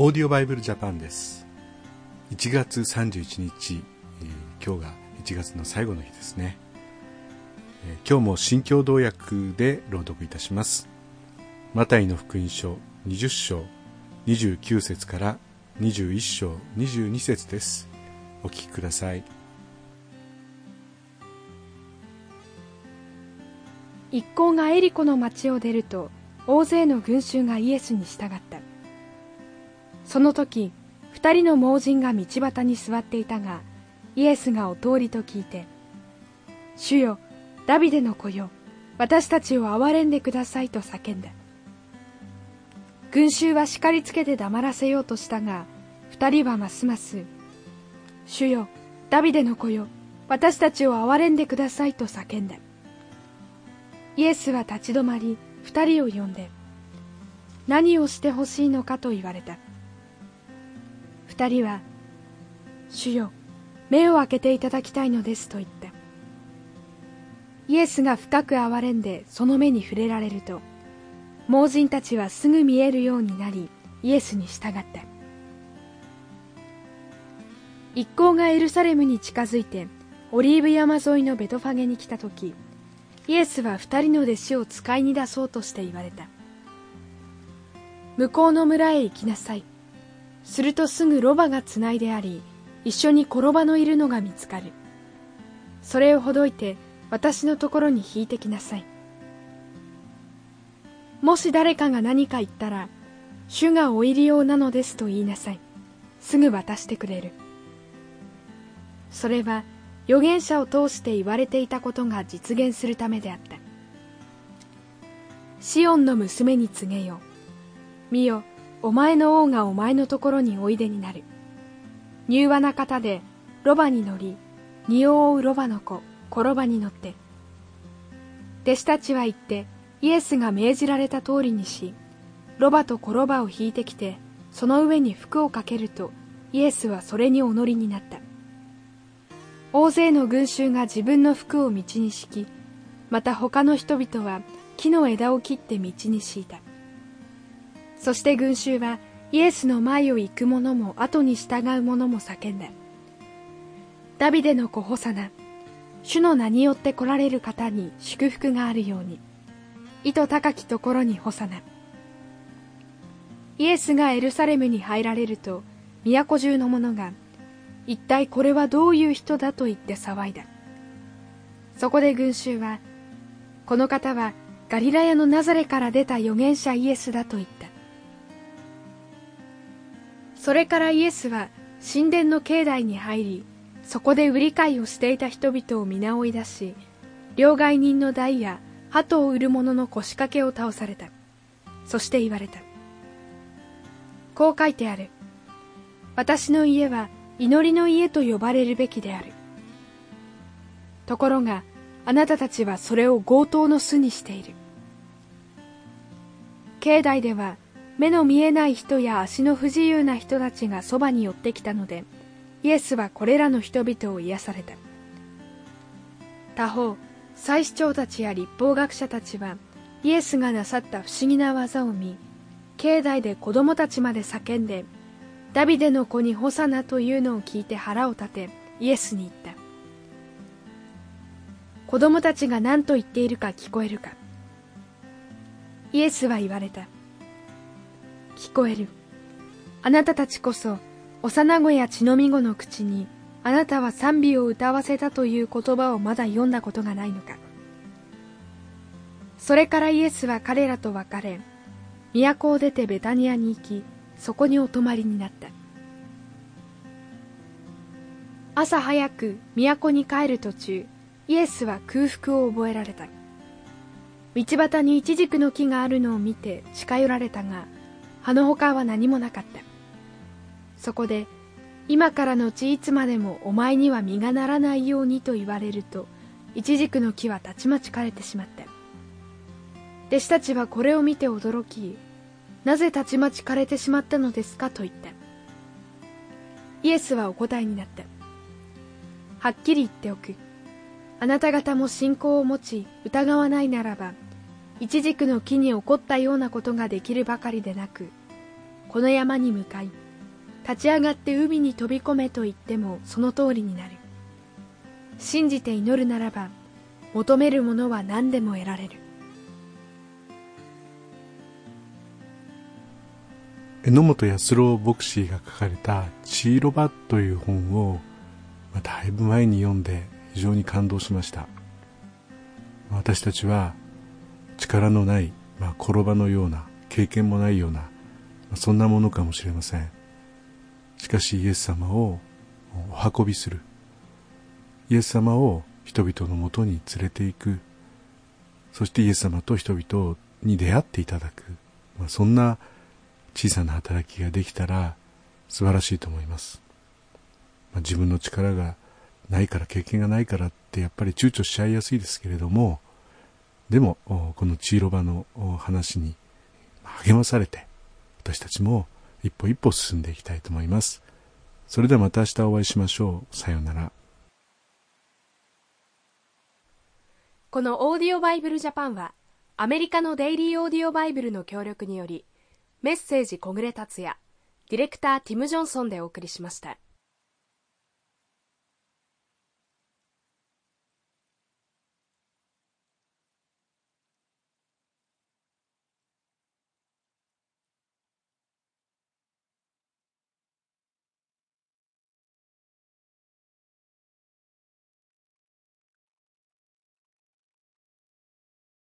オーディオバイブルジャパンです。1月31日、えー、今日が1月の最後の日ですね、えー、今日も新共同訳で朗読いたします。マタイの福音書20章29節から21章22節です。お聞きください。一行がエリコの町を出ると大勢の群衆がイエスに従った。その時二人の盲人が道端に座っていたがイエスがお通りと聞いて「主よダビデの子よ私たちを憐れんでください」と叫んだ。群衆は叱りつけて黙らせようとしたが二人はますます「主よダビデの子よ私たちを憐れんでください」と叫んだ。イエスは立ち止まり二人を呼んで何をしてほしいのかと言われた。二人は「主よ目を開けていただきたいのです」と言ったイエスが深く憐れんでその目に触れられると盲人たちはすぐ見えるようになりイエスに従った一行がエルサレムに近づいてオリーブ山沿いのベトファゲに来た時イエスは二人の弟子を使いに出そうとして言われた。向こうの村へ行きなさい。するとすぐロバがつないであり一緒に転ばのいるのが見つかる。それをほどいて私のところに引いてきなさい。もし誰かが何か言ったら主がお入り用なのですと言いなさい。すぐ渡してくれる。それは預言者を通して言われていたことが実現するためであった。シオンの娘に告げよ見よお前の王がお前のところにおいでになる。柔和な方で、ロバに乗り、荷を追うロバの子、転ばに乗って。弟子たちは言って、イエスが命じられた通りにし、ロバと転ばを引いてきて、その上に服をかけると、イエスはそれにお乗りになった。大勢の群衆が自分の服を道に敷き、また他の人々は木の枝を切って道に敷いた。そして群衆はイエスの前を行く者も後に従う者も叫んだ。ダビデの子ホサナ、主の名によって来られる方に祝福があるように、意図高きところにホサナ。イエスがエルサレムに入られると、都中の者が、一体これはどういう人だと言って騒いだ。そこで群衆は、この方はガリラヤのナザレから出た預言者イエスだと言った。それからイエスは神殿の境内に入りそこで売り買いをしていた人々を皆追い出し両替人の台や鳩を売る者の腰掛けを倒された。そして言われた。こう書いてある。私の家は祈りの家と呼ばれるべきである。ところがあなたたちはそれを強盗の巣にしている。境内では目の見えない人や足の不自由な人たちがそばに寄ってきたのでイエスはこれらの人々を癒された。他方祭司長たちや立法学者たちはイエスがなさった不思議な技を見境内で子供たちまで叫んでダビデの子にホサナというのを聞いて腹を立てイエスに言った。子供たちが何と言っているか聞こえるか。イエスは言われた。聞こえる。あなたたちこそ、幼子や血のみ子の口に、あなたは賛美を歌わせたという言葉をまだ読んだことがないのか。それからイエスは彼らと別れ、都を出てベタニアに行き、そこにお泊まりになった。朝早く都に帰る途中、イエスは空腹を覚えられた。道端にイチジクの木があるのを見て近寄られたが、葉の他は何もなかった。そこで今からのちいつまでもお前には実がならないようにと言われるとイチジクの木はたちまち枯れてしまった。弟子たちはこれを見て驚きなぜたちまち枯れてしまったのですかと言った。イエスはお答えになった。はっきり言っておく。あなた方も信仰を持ち疑わないならばイチジクの木に起こったようなことができるばかりでなくこの山に向かい立ち上がって海に飛び込めと言ってもその通りになる。信じて祈るならば求めるものは何でも得られる。榎本康郎牧師が書かれた「チーロバ」という本を、だいぶ前に読んで非常に感動しました。私たちは力のない、まあ、転ばのような経験もないような、まあ、そんなものかもしれません。しかしイエス様をお運びする。イエス様を人々のもとに連れて行く。そしてイエス様と人々に出会っていただく、まあ、そんな小さな働きができたら素晴らしいと思います、まあ、自分の力がないから経験がないからってやっぱり躊躇しちゃいやすいですけれどもでもこのチーロバの話に励まされて私たちも一歩一歩進んでいきたいと思います。それではまた明日お会いしましょう。さようなら。このオーディオバイブルジャパンはアメリカのデイリーオーディオバイブルの協力によりメッセージ小暮達也ディレクターティム・ジョンソンでお送りしました。